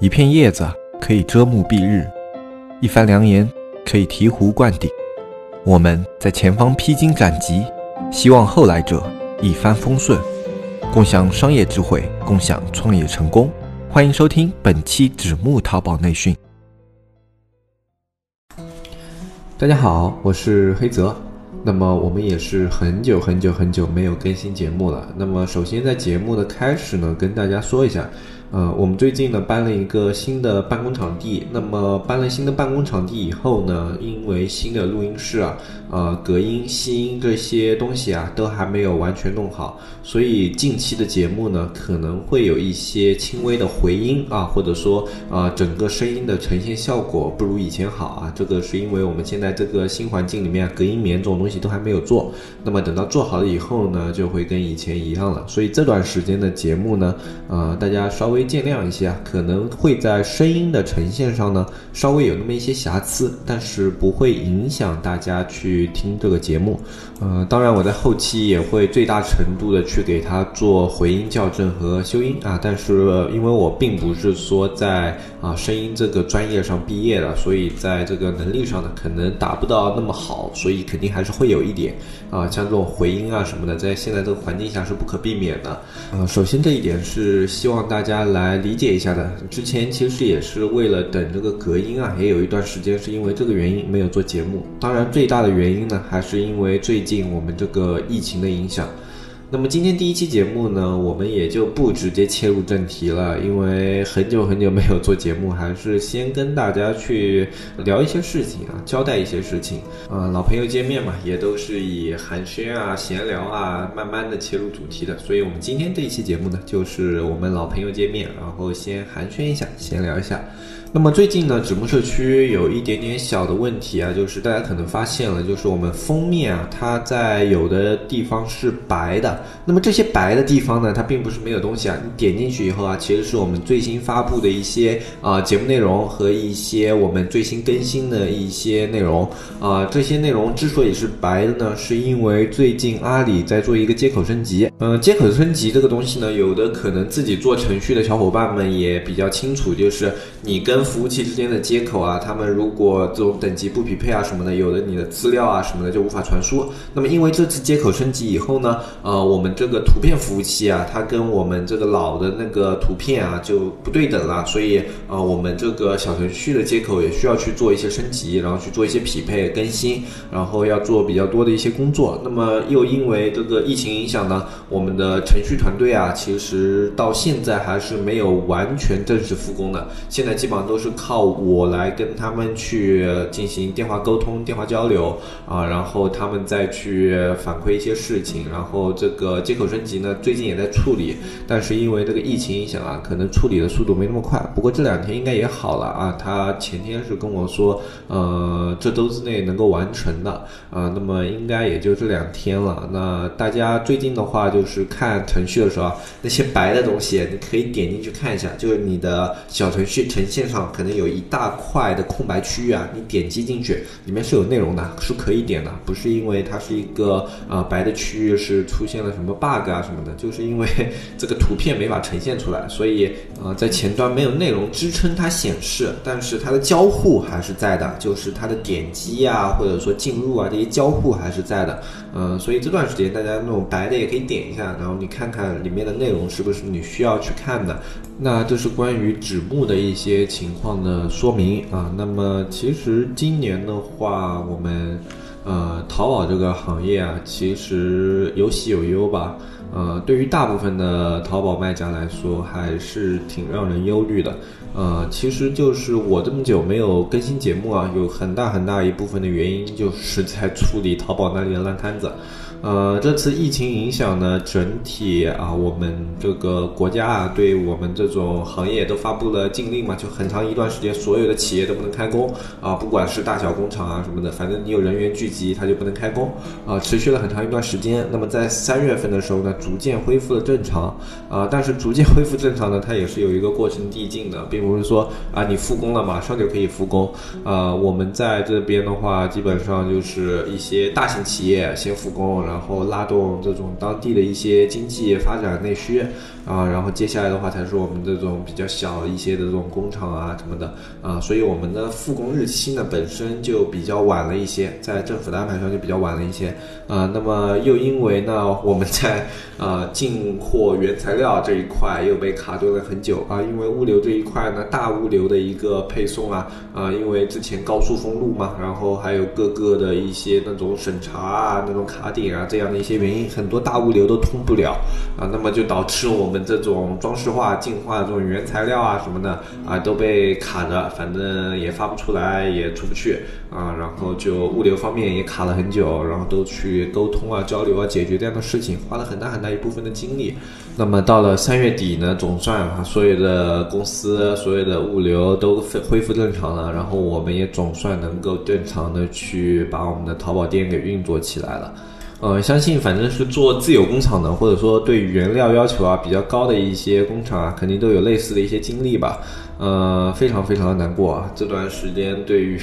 一片叶子可以遮目蔽日，一番良言可以醍醐灌顶。我们在前方披荆斩棘，希望后来者一帆风顺，共享商业智慧，共享创业成功。欢迎收听本期纸木淘宝内训。大家好，我是黑泽。那么我们也是很久很久很久没有更新节目了。那么首先在节目的开始呢，跟大家说一下。呃，我们最近呢搬了一个新的办公场地。那么搬了新的办公场地以后呢，因为新的录音室啊，呃，隔音、吸音这些东西啊，都还没有完全弄好，所以近期的节目呢，可能会有一些轻微的回音啊，或者说啊，整个声音的呈现效果不如以前好啊。这个是因为我们现在这个新环境里面，隔音棉这种东西都还没有做。那么等到做好了以后呢，就会跟以前一样了。所以这段时间的节目呢，呃，大家稍微。会见谅一些啊，可能会在声音的呈现上呢，稍微有那么一些瑕疵，但是不会影响大家去听这个节目。呃，当然我在后期也会最大程度的去给他做回音校正和修音啊，但是因为我并不是说在啊声音这个专业上毕业的，所以在这个能力上呢，可能达不到那么好，所以肯定还是会有一点啊，像这种回音啊什么的，在现在这个环境下是不可避免的。呃，首先这一点是希望大家。来理解一下的，之前其实也是为了等这个隔音啊，也有一段时间是因为这个原因没有做节目。当然，最大的原因呢，还是因为最近我们这个疫情的影响。那么今天第一期节目呢，我们也就不直接切入正题了，因为很久很久没有做节目，还是先跟大家去聊一些事情啊，交代一些事情。呃，老朋友见面嘛，也都是以寒暄啊、闲聊啊，慢慢的切入主题的。所以，我们今天这一期节目呢，就是我们老朋友见面，然后先寒暄一下，闲聊一下。那么最近呢，纸木社区有一点点小的问题啊，就是大家可能发现了，就是我们封面啊，它在有的地方是白的。那么这些白的地方呢，它并不是没有东西啊。你点进去以后啊，其实是我们最新发布的一些啊节目内容和一些我们最新更新的一些内容啊。这些内容之所以是白的呢，是因为最近阿里在做一个接口升级。嗯，接口升级这个东西呢，有的可能自己做程序的小伙伴们也比较清楚，就是你跟跟服务器之间的接口啊，他们如果这种等级不匹配啊什么的，有的你的资料啊什么的就无法传输。那么因为这次接口升级以后呢，呃，我们这个图片服务器啊，它跟我们这个老的那个图片啊就不对等了，所以啊，我们这个小程序的接口也需要去做一些升级，然后去做一些匹配更新，然后要做比较多的一些工作。那么又因为这个疫情影响呢，我们的程序团队啊，其实到现在还是没有完全正式复工的，现在基本上。都是靠我来跟他们去进行电话沟通、电话交流啊，然后他们再去反馈一些事情，然后这个接口升级呢，最近也在处理，但是因为这个疫情影响啊，可能处理的速度没那么快。不过这两天应该也好了啊，他前天是跟我说，呃，这周之内能够完成的啊，那么应该也就这两天了。那大家最近的话，就是看程序的时候，那些白的东西，你可以点进去看一下，就是你的小程序呈现上。可能有一大块的空白区域啊，你点击进去，里面是有内容的，是可以点的，不是因为它是一个呃白的区域是出现了什么 bug 啊什么的，就是因为 这个图片没法呈现出来，所以呃在前端没有内容支撑它显示，但是它的交互还是在的，就是它的点击啊或者说进入啊这些交互还是在的，嗯，所以这段时间大家那种白的也可以点一下，然后你看看里面的内容是不是你需要去看的，那这是关于纸木的一些情。情况的说明啊，那么其实今年的话，我们呃淘宝这个行业啊，其实有喜有忧吧。呃，对于大部分的淘宝卖家来说，还是挺让人忧虑的。呃，其实就是我这么久没有更新节目啊，有很大很大一部分的原因就是在处理淘宝那里的烂摊子。呃，这次疫情影响呢，整体啊，我们这个国家啊，对我们这种行业都发布了禁令嘛，就很长一段时间，所有的企业都不能开工啊，不管是大小工厂啊什么的，反正你有人员聚集，它就不能开工啊，持续了很长一段时间。那么在三月份的时候呢，逐渐恢复了正常啊，但是逐渐恢复正常呢，它也是有一个过程递进的，并不是说啊，你复工了马上就可以复工啊。我们在这边的话，基本上就是一些大型企业先复工。然后拉动这种当地的一些经济发展内需啊，然后接下来的话才是我们这种比较小一些的这种工厂啊什么的啊，所以我们的复工日期呢本身就比较晚了一些，在政府的安排上就比较晚了一些啊。那么又因为呢我们在啊进货原材料这一块又被卡顿了很久啊，因为物流这一块呢大物流的一个配送啊啊，因为之前高速封路嘛，然后还有各个的一些那种审查啊、那种卡点啊这样的一些原因，很多大物流都通不了啊，那么就导致我们这种装饰化进化这种原材料啊什么的啊都被卡着，反正也发不出来，也出不去啊，然后就物流方面也卡了很久，然后都去沟通啊、交流啊、解决这样的事情，花了很大很大一部分的精力。那么到了三月底呢，总算啊，所有的公司、所有的物流都恢恢复正常了，然后我们也总算能够正常的去把我们的淘宝店给运作起来了。呃，相信反正是做自有工厂的，或者说对原料要求啊比较高的一些工厂啊，肯定都有类似的一些经历吧。呃，非常非常的难过啊，这段时间对于。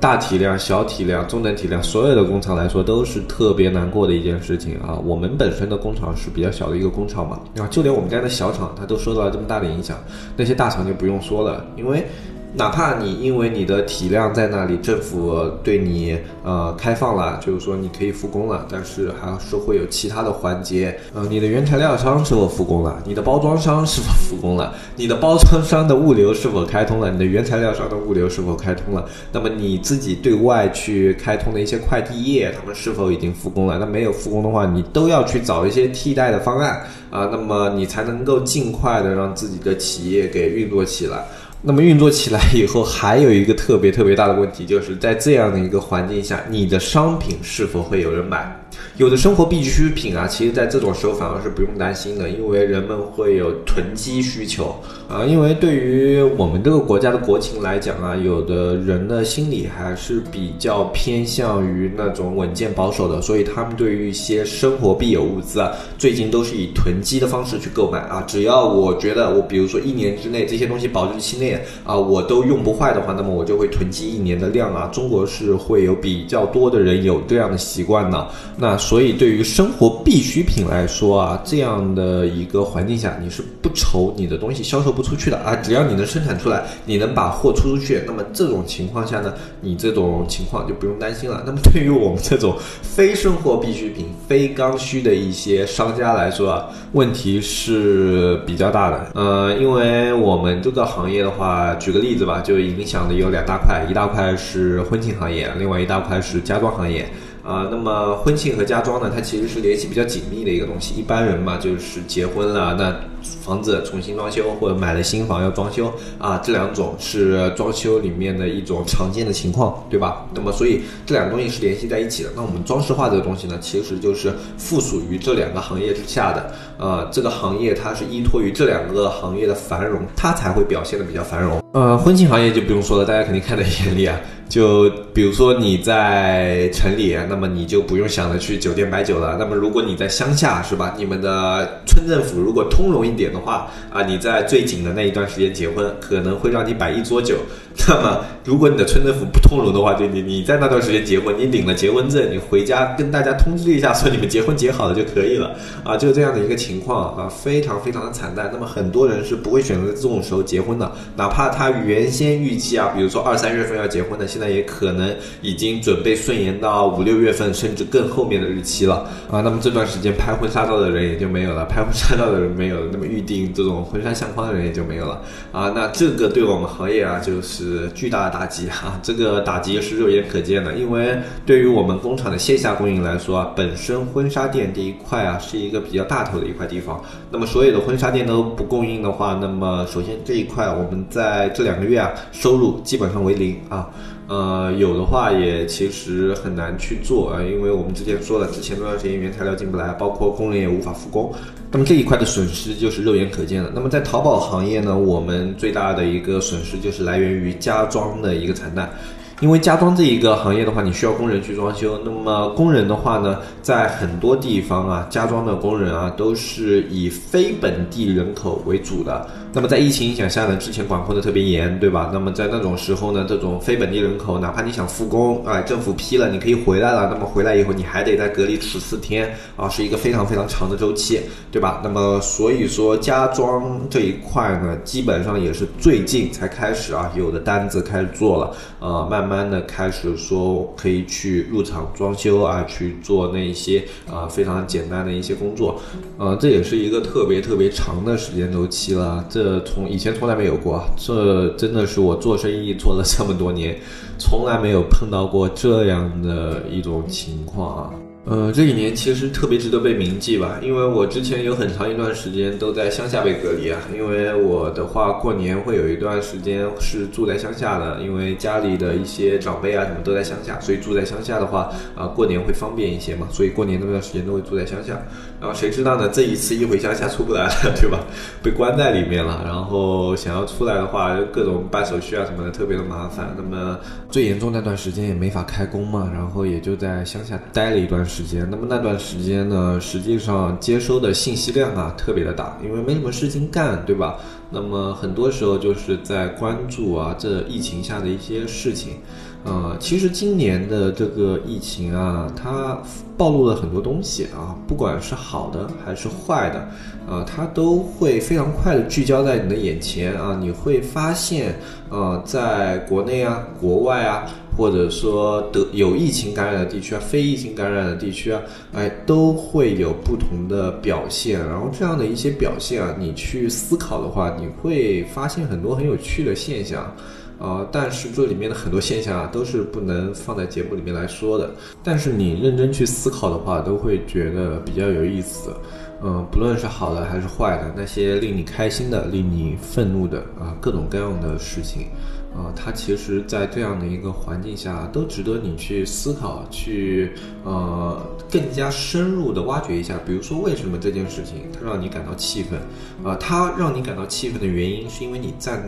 大体量、小体量、中等体量，所有的工厂来说都是特别难过的一件事情啊。我们本身的工厂是比较小的一个工厂嘛，啊，就连我们家的小厂，它都受到了这么大的影响。那些大厂就不用说了，因为。哪怕你因为你的体量在那里，政府对你呃开放了，就是说你可以复工了，但是还是会有其他的环节，呃，你的原材料商是否复工了？你的包装商是否复工了？你的包装商的物流是否开通了？你的原材料商的物流是否开通了？那么你自己对外去开通的一些快递业，他们是否已经复工了？那没有复工的话，你都要去找一些替代的方案啊，那么你才能够尽快的让自己的企业给运作起来。那么运作起来以后，还有一个特别特别大的问题，就是在这样的一个环境下，你的商品是否会有人买？有的生活必需品啊，其实在这种时候反而是不用担心的，因为人们会有囤积需求啊。因为对于我们这个国家的国情来讲啊，有的人的心理还是比较偏向于那种稳健保守的，所以他们对于一些生活必有物资啊，最近都是以囤积的方式去购买啊。只要我觉得我比如说一年之内这些东西保质期内啊，我都用不坏的话，那么我就会囤积一年的量啊。中国是会有比较多的人有这样的习惯的，那。所以，对于生活必需品来说啊，这样的一个环境下，你是不愁你的东西销售不出去的啊。只要你能生产出来，你能把货出出去，那么这种情况下呢，你这种情况就不用担心了。那么，对于我们这种非生活必需品、非刚需的一些商家来说啊，问题是比较大的。呃，因为我们这个行业的话，举个例子吧，就影响的有两大块，一大块是婚庆行业，另外一大块是家装行业。啊，那么婚庆和家装呢，它其实是联系比较紧密的一个东西。一般人嘛，就是结婚了，那房子重新装修或者买了新房要装修啊，这两种是装修里面的一种常见的情况，对吧？那么所以这两个东西是联系在一起的。那我们装饰化这个东西呢，其实就是附属于这两个行业之下的。呃，这个行业它是依托于这两个行业的繁荣，它才会表现的比较繁荣。呃，婚庆行业就不用说了，大家肯定看在眼里啊。就比如说你在城里，那么你就不用想着去酒店摆酒了。那么如果你在乡下，是吧？你们的村政府如果通融一点的话，啊，你在最紧的那一段时间结婚，可能会让你摆一桌酒。那么如果你的村政府不通融的话，就你你在那段时间结婚，你领了结婚证，你回家跟大家通知一下，说你们结婚结好了就可以了。啊，就这样的一个情况啊，非常非常的惨淡。那么很多人是不会选择这种时候结婚的，哪怕他原先预计啊，比如说二三月份要结婚的，现在也可能已经准备顺延到五六月份，甚至更后面的日期了啊。那么这段时间拍婚纱照的人也就没有了，拍婚纱照的人没有了，那么预定这种婚纱相框的人也就没有了啊。那这个对我们行业啊，就是巨大的打击哈。这个打击是肉眼可见的，因为对于我们工厂的线下供应来说啊，本身婚纱店这一块啊是一个比较大头的一块地方。那么所有的婚纱店都不供应的话，那么首先这一块我们在这两个月啊收入基本上为零啊。呃，有的话也其实很难去做啊，因为我们之前说了，之前那段时间原材料进不来，包括工人也无法复工，那么这一块的损失就是肉眼可见的。那么在淘宝行业呢，我们最大的一个损失就是来源于家装的一个惨淡。因为家装这一个行业的话，你需要工人去装修。那么工人的话呢，在很多地方啊，家装的工人啊，都是以非本地人口为主的那么在疫情影响下呢，之前管控的特别严，对吧？那么在那种时候呢，这种非本地人口，哪怕你想复工，啊，政府批了，你可以回来了，那么回来以后你还得在隔离十四天，啊，是一个非常非常长的周期，对吧？那么所以说家装这一块呢，基本上也是最近才开始啊，有的单子开始做了，呃，慢慢慢的开始说可以去入场装修啊，去做那些啊非常简单的一些工作，呃，这也是一个特别特别长的时间周期了，这从以前从来没有过，这真的是我做生意做了这么多年，从来没有碰到过这样的一种情况啊。呃，这几年其实特别值得被铭记吧，因为我之前有很长一段时间都在乡下被隔离啊。因为我的话，过年会有一段时间是住在乡下的，因为家里的一些长辈啊什么都在乡下，所以住在乡下的话啊，过年会方便一些嘛。所以过年那段时间都会住在乡下。然后谁知道呢？这一次一回乡下出不来了，对吧？被关在里面了。然后想要出来的话，各种办手续啊什么的特别的麻烦。那么最严重那段时间也没法开工嘛，然后也就在乡下待了一段。时间那么那段时间呢，实际上接收的信息量啊特别的大，因为没什么事情干，对吧？那么很多时候就是在关注啊这疫情下的一些事情。呃，其实今年的这个疫情啊，它暴露了很多东西啊，不管是好的还是坏的，呃，它都会非常快的聚焦在你的眼前啊。你会发现，呃，在国内啊、国外啊，或者说得有疫情感染的地区啊、非疫情感染的地区啊，哎，都会有不同的表现。然后这样的一些表现啊，你去思考的话，你会发现很多很有趣的现象。啊，但是这里面的很多现象啊，都是不能放在节目里面来说的。但是你认真去思考的话，都会觉得比较有意思。呃，不论是好的还是坏的，那些令你开心的、令你愤怒的啊，各种各样的事情。啊，它其实，在这样的一个环境下，都值得你去思考，去呃更加深入的挖掘一下。比如说，为什么这件事情它让你感到气愤？啊，它让你感到气愤的原因，是因为你在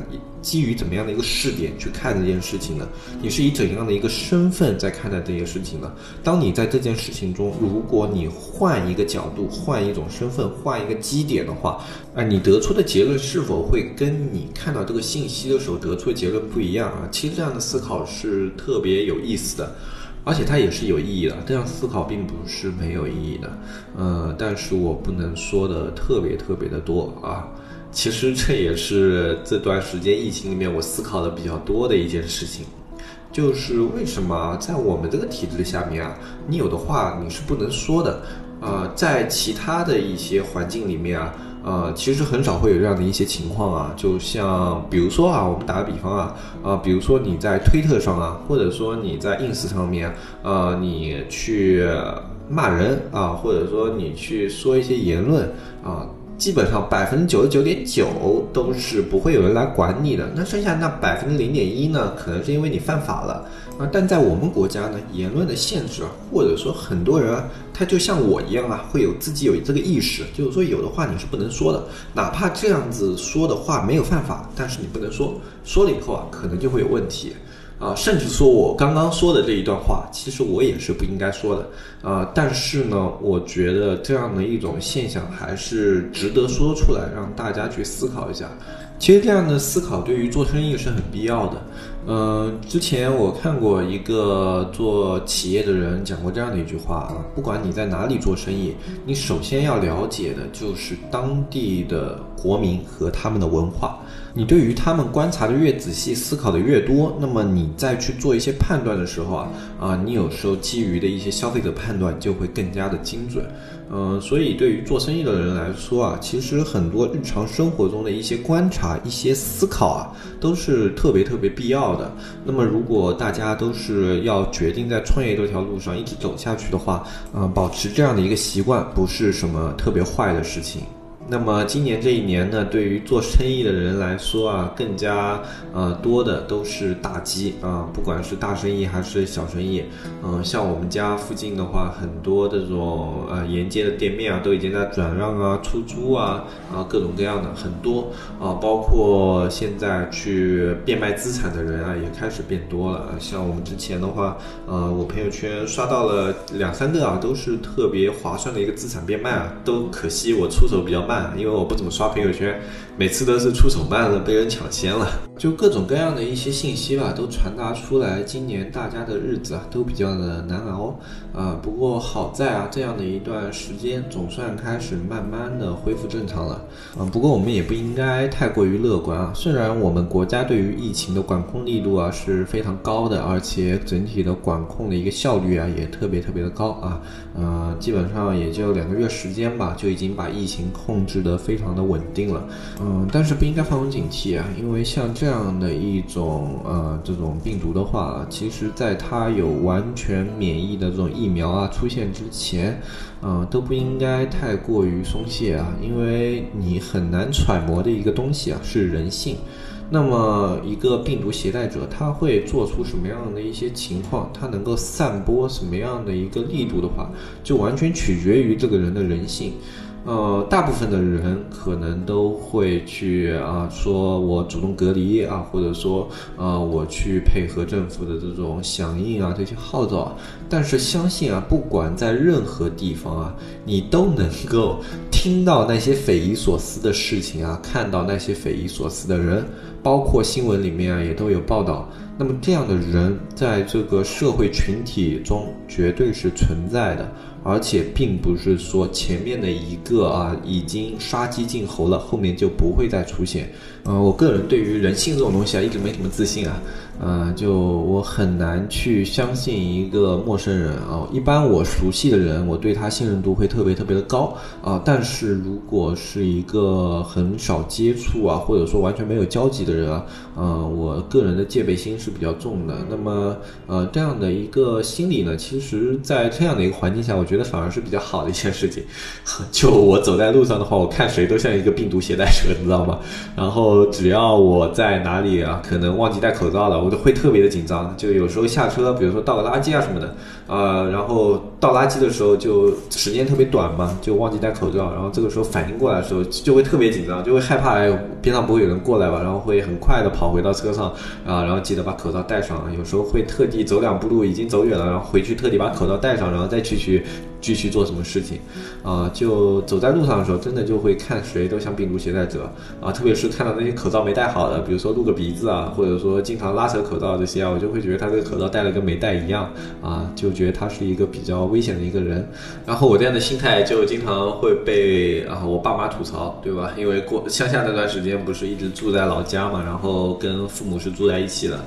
基于怎么样的一个视点去看这件事情呢？你是以怎样的一个身份在看待这件事情呢？当你在这件事情中，如果你换一个角度，换一种身份，换一个基点的话，啊，你得出的结论是否会跟你看到这个信息的时候得出的结论？不一样啊，其实这样的思考是特别有意思的，而且它也是有意义的。这样思考并不是没有意义的，呃，但是我不能说的特别特别的多啊。其实这也是这段时间疫情里面我思考的比较多的一件事情，就是为什么在我们这个体制下面啊，你有的话你是不能说的，呃，在其他的一些环境里面啊。呃，其实很少会有这样的一些情况啊，就像比如说啊，我们打个比方啊，啊，比如说你在推特上啊，或者说你在 ins 上面，呃，你去骂人啊，或者说你去说一些言论啊。基本上百分之九十九点九都是不会有人来管你的，那剩下那百分之零点一呢？可能是因为你犯法了啊。但在我们国家呢，言论的限制，或者说很多人，他就像我一样啊，会有自己有这个意识，就是说有的话你是不能说的，哪怕这样子说的话没有犯法，但是你不能说，说了以后啊，可能就会有问题。啊，甚至说我刚刚说的这一段话，其实我也是不应该说的，啊，但是呢，我觉得这样的一种现象还是值得说出来，让大家去思考一下。其实这样的思考对于做生意是很必要的。嗯，之前我看过一个做企业的人讲过这样的一句话啊，不管你在哪里做生意，你首先要了解的就是当地的国民和他们的文化。你对于他们观察的越仔细，思考的越多，那么你再去做一些判断的时候啊，啊，你有时候基于的一些消费者判断就会更加的精准。嗯，所以对于做生意的人来说啊，其实很多日常生活中的一些观察、一些思考啊，都是特别特别必要的。那么如果大家都是要决定在创业这条路上一直走下去的话，嗯，保持这样的一个习惯不是什么特别坏的事情。那么今年这一年呢，对于做生意的人来说啊，更加呃多的都是打击啊，不管是大生意还是小生意，嗯，像我们家附近的话，很多这种呃沿街的店面啊，都已经在转让啊、出租啊，啊各种各样的很多啊，包括现在去变卖资产的人啊，也开始变多了。像我们之前的话，呃，我朋友圈刷到了两三个啊，都是特别划算的一个资产变卖啊，都可惜我出手比较慢。慢，因为我不怎么刷朋友圈，每次都是出手慢了，被人抢先了。就各种各样的一些信息吧，都传达出来。今年大家的日子啊，都比较的难熬啊。不过好在啊，这样的一段时间总算开始慢慢的恢复正常了。嗯，不过我们也不应该太过于乐观啊。虽然我们国家对于疫情的管控力度啊是非常高的，而且整体的管控的一个效率啊也特别特别的高啊。呃，基本上也就两个月时间吧，就已经把疫情控控制的非常的稳定了。嗯，但是不应该放松警惕啊，因为像这样。的一种呃，这种病毒的话，其实在它有完全免疫的这种疫苗啊出现之前，呃，都不应该太过于松懈啊，因为你很难揣摩的一个东西啊是人性。那么一个病毒携带者，他会做出什么样的一些情况，他能够散播什么样的一个力度的话，就完全取决于这个人的人性。呃，大部分的人可能都会去啊，说我主动隔离啊，或者说啊，我去配合政府的这种响应啊，这些号召。但是相信啊，不管在任何地方啊，你都能够听到那些匪夷所思的事情啊，看到那些匪夷所思的人，包括新闻里面啊也都有报道。那么这样的人在这个社会群体中绝对是存在的。而且并不是说前面的一个啊已经杀鸡儆猴了，后面就不会再出现。呃，我个人对于人性这种东西啊，一直没什么自信啊。呃，就我很难去相信一个陌生人啊。一般我熟悉的人，我对他信任度会特别特别的高啊。但是如果是一个很少接触啊，或者说完全没有交集的人啊，呃，我个人的戒备心是比较重的。那么，呃，这样的一个心理呢，其实在这样的一个环境下，我觉得反而是比较好的一件事情。就我走在路上的话，我看谁都像一个病毒携带者，你知道吗？然后只要我在哪里啊，可能忘记戴口罩了，我都。会特别的紧张，就有时候下车，比如说倒个垃圾啊什么的，呃，然后倒垃圾的时候就时间特别短嘛，就忘记戴口罩，然后这个时候反应过来的时候就会特别紧张，就会害怕哎边上不会有人过来吧，然后会很快的跑回到车上啊，然后记得把口罩戴上，有时候会特地走两步路已经走远了，然后回去特地把口罩戴上，然后再继续。继续做什么事情，啊，就走在路上的时候，真的就会看谁都像病毒携带者啊，特别是看到那些口罩没戴好的，比如说露个鼻子啊，或者说经常拉扯口罩这些啊，我就会觉得他这个口罩戴了跟没戴一样啊，就觉觉得他是一个比较危险的一个人。然后我这样的心态就经常会被啊我爸妈吐槽，对吧？因为过乡下那段时间不是一直住在老家嘛，然后跟父母是住在一起的。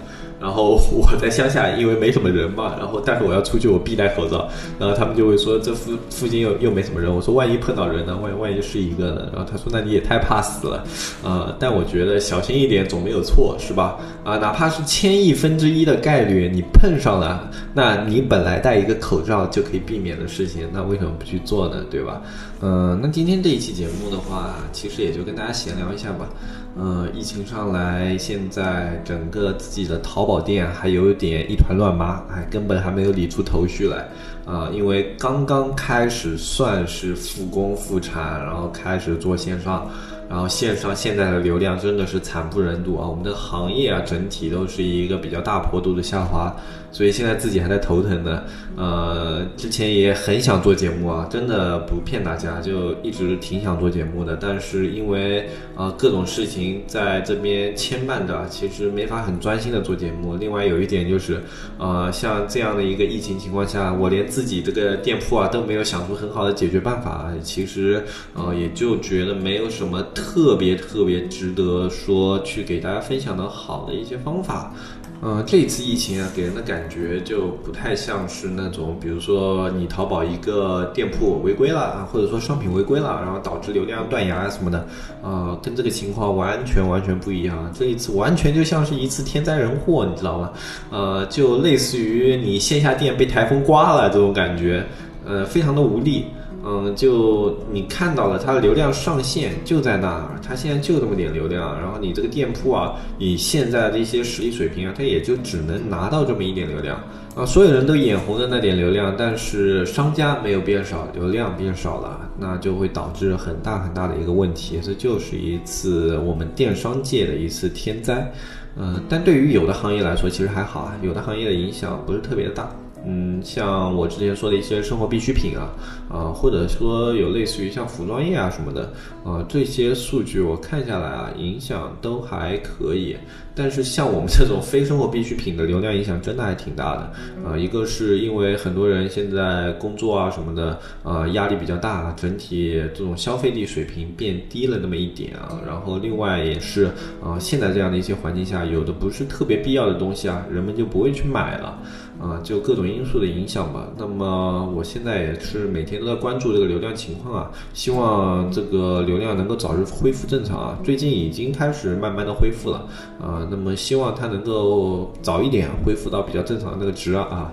然后我在乡下，因为没什么人嘛，然后但是我要出去，我必戴口罩。然后他们就会说，这附附近又又没什么人。我说，万一碰到人呢？万万一是一个呢？然后他说，那你也太怕死了，啊！但我觉得小心一点总没有错，是吧？啊，哪怕是千亿分之一的概率你碰上了，那你本来戴一个口罩就可以避免的事情，那为什么不去做呢？对吧？嗯，那今天这一期节目的话，其实也就跟大家闲聊一下吧。嗯，疫情上来，现在整个自己的淘宝店还有点一团乱麻，哎，根本还没有理出头绪来啊！因为刚刚开始算是复工复产，然后开始做线上。然后线上现在的流量真的是惨不忍睹啊！我们的行业啊，整体都是一个比较大坡度的下滑，所以现在自己还在头疼呢。呃，之前也很想做节目啊，真的不骗大家，就一直挺想做节目的，但是因为啊各种事情在这边牵绊着，其实没法很专心的做节目。另外有一点就是，呃，像这样的一个疫情情况下，我连自己这个店铺啊都没有想出很好的解决办法，其实呃也就觉得没有什么。特别特别值得说去给大家分享的好的一些方法，嗯，这一次疫情啊，给人的感觉就不太像是那种，比如说你淘宝一个店铺违规了啊，或者说商品违规了，然后导致流量断崖什么的，啊，跟这个情况完全完全不一样。这一次完全就像是一次天灾人祸，你知道吗？呃，就类似于你线下店被台风刮了这种感觉，呃，非常的无力。嗯，就你看到了它的流量上限就在那儿，它现在就这么点流量，然后你这个店铺啊，以现在的一些实力水平啊，它也就只能拿到这么一点流量啊。所有人都眼红的那点流量，但是商家没有变少，流量变少了，那就会导致很大很大的一个问题，这就是一次我们电商界的一次天灾。嗯，但对于有的行业来说，其实还好啊，有的行业的影响不是特别的大。嗯，像我之前说的一些生活必需品啊，啊，或者说有类似于像服装业啊什么的，啊，这些数据我看下来啊，影响都还可以。但是像我们这种非生活必需品的流量影响真的还挺大的，啊，一个是因为很多人现在工作啊什么的，啊，压力比较大，整体这种消费力水平变低了那么一点啊。然后另外也是，啊，现在这样的一些环境下，有的不是特别必要的东西啊，人们就不会去买了。啊，就各种因素的影响吧。那么我现在也是每天都在关注这个流量情况啊，希望这个流量能够早日恢复正常啊。最近已经开始慢慢的恢复了啊，那么希望它能够早一点恢复到比较正常的那个值啊。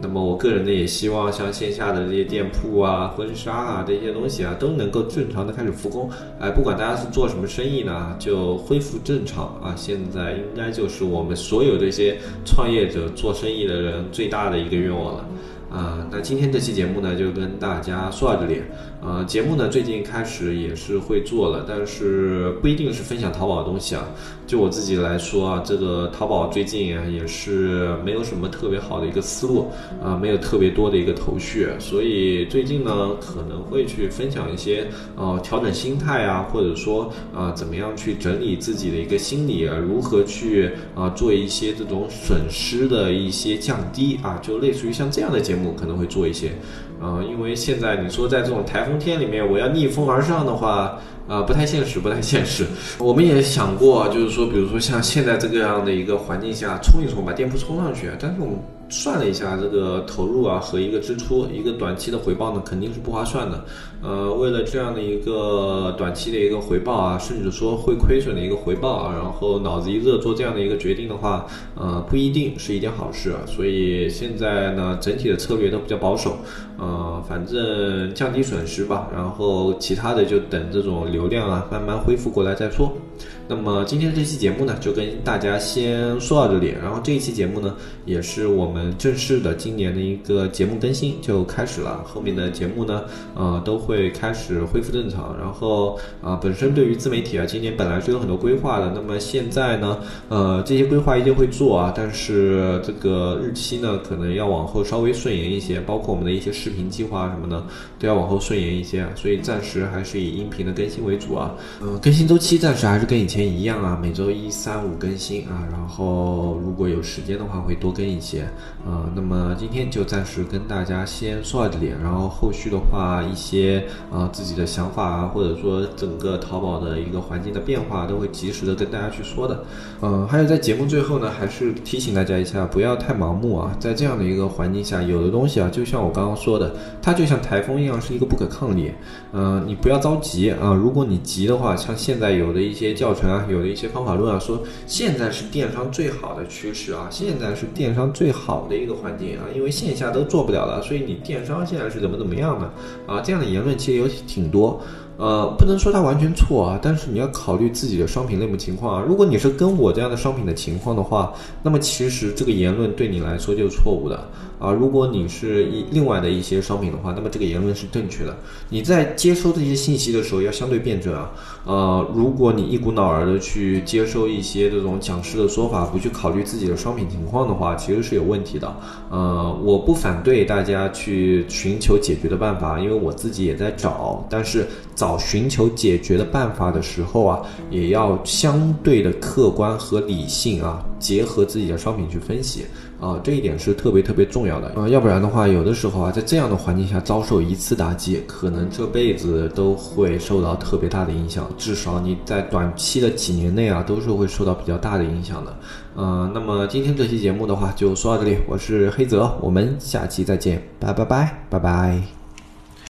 那么我个人呢，也希望像线下的这些店铺啊、婚纱啊这些东西啊，都能够正常的开始复工。哎，不管大家是做什么生意呢，就恢复正常啊。现在应该就是我们所有这些创业者、做生意的人最大的一个愿望了。啊，那今天这期节目呢，就跟大家说到这里。呃，节目呢最近开始也是会做了，但是不一定是分享淘宝的东西啊。就我自己来说啊，这个淘宝最近也是没有什么特别好的一个思路啊，没有特别多的一个头绪，所以最近呢可能会去分享一些呃调整心态啊，或者说啊怎么样去整理自己的一个心理啊，如何去啊做一些这种损失的一些降低啊，就类似于像这样的节目可能会做一些。啊，因为现在你说在这种台风天里面，我要逆风而上的话，啊，不太现实，不太现实。我们也想过，就是说，比如说像现在这个样的一个环境下，冲一冲，把店铺冲上去，但是我们。算了一下这个投入啊和一个支出，一个短期的回报呢肯定是不划算的。呃，为了这样的一个短期的一个回报啊，甚至说会亏损的一个回报啊，然后脑子一热做这样的一个决定的话，呃，不一定是一件好事。啊所以现在呢，整体的策略都比较保守。呃，反正降低损失吧，然后其他的就等这种流量啊慢慢恢复过来再说。那么今天这期节目呢，就跟大家先说到这里。然后这一期节目呢，也是我们正式的今年的一个节目更新就开始了。后面的节目呢，呃，都会会开始恢复正常。然后啊，本身对于自媒体啊，今年本来是有很多规划的。那么现在呢，呃，这些规划一定会做啊，但是这个日期呢，可能要往后稍微顺延一些。包括我们的一些视频计划什么的，都要往后顺延一些。所以暂时还是以音频的更新为主啊。嗯，更新周期暂时还是跟以前。一样啊，每周一、三、五更新啊，然后如果有时间的话会多更一些啊。那么今天就暂时跟大家先说到这里，然后后续的话一些啊自己的想法啊，或者说整个淘宝的一个环境的变化，都会及时的跟大家去说的。嗯，还有在节目最后呢，还是提醒大家一下，不要太盲目啊。在这样的一个环境下，有的东西啊，就像我刚刚说的，它就像台风一样，是一个不可抗力。嗯，你不要着急啊。如果你急的话，像现在有的一些教程。啊，有的一些方法论啊，说现在是电商最好的趋势啊，现在是电商最好的一个环境啊，因为线下都做不了了，所以你电商现在是怎么怎么样的啊？这样的言论其实有挺多。呃，不能说它完全错啊，但是你要考虑自己的商品类目情况啊。如果你是跟我这样的商品的情况的话，那么其实这个言论对你来说就是错误的啊。如果你是一另外的一些商品的话，那么这个言论是正确的。你在接收这些信息的时候要相对辩证啊。呃，如果你一股脑儿的去接收一些这种讲师的说法，不去考虑自己的商品情况的话，其实是有问题的。呃，我不反对大家去寻求解决的办法，因为我自己也在找，但是。找寻求解决的办法的时候啊，也要相对的客观和理性啊，结合自己的商品去分析啊，这一点是特别特别重要的啊，要不然的话，有的时候啊，在这样的环境下遭受一次打击，可能这辈子都会受到特别大的影响，至少你在短期的几年内啊，都是会受到比较大的影响的。嗯，那么今天这期节目的话，就说到这里，我是黑泽，我们下期再见，拜拜拜拜拜。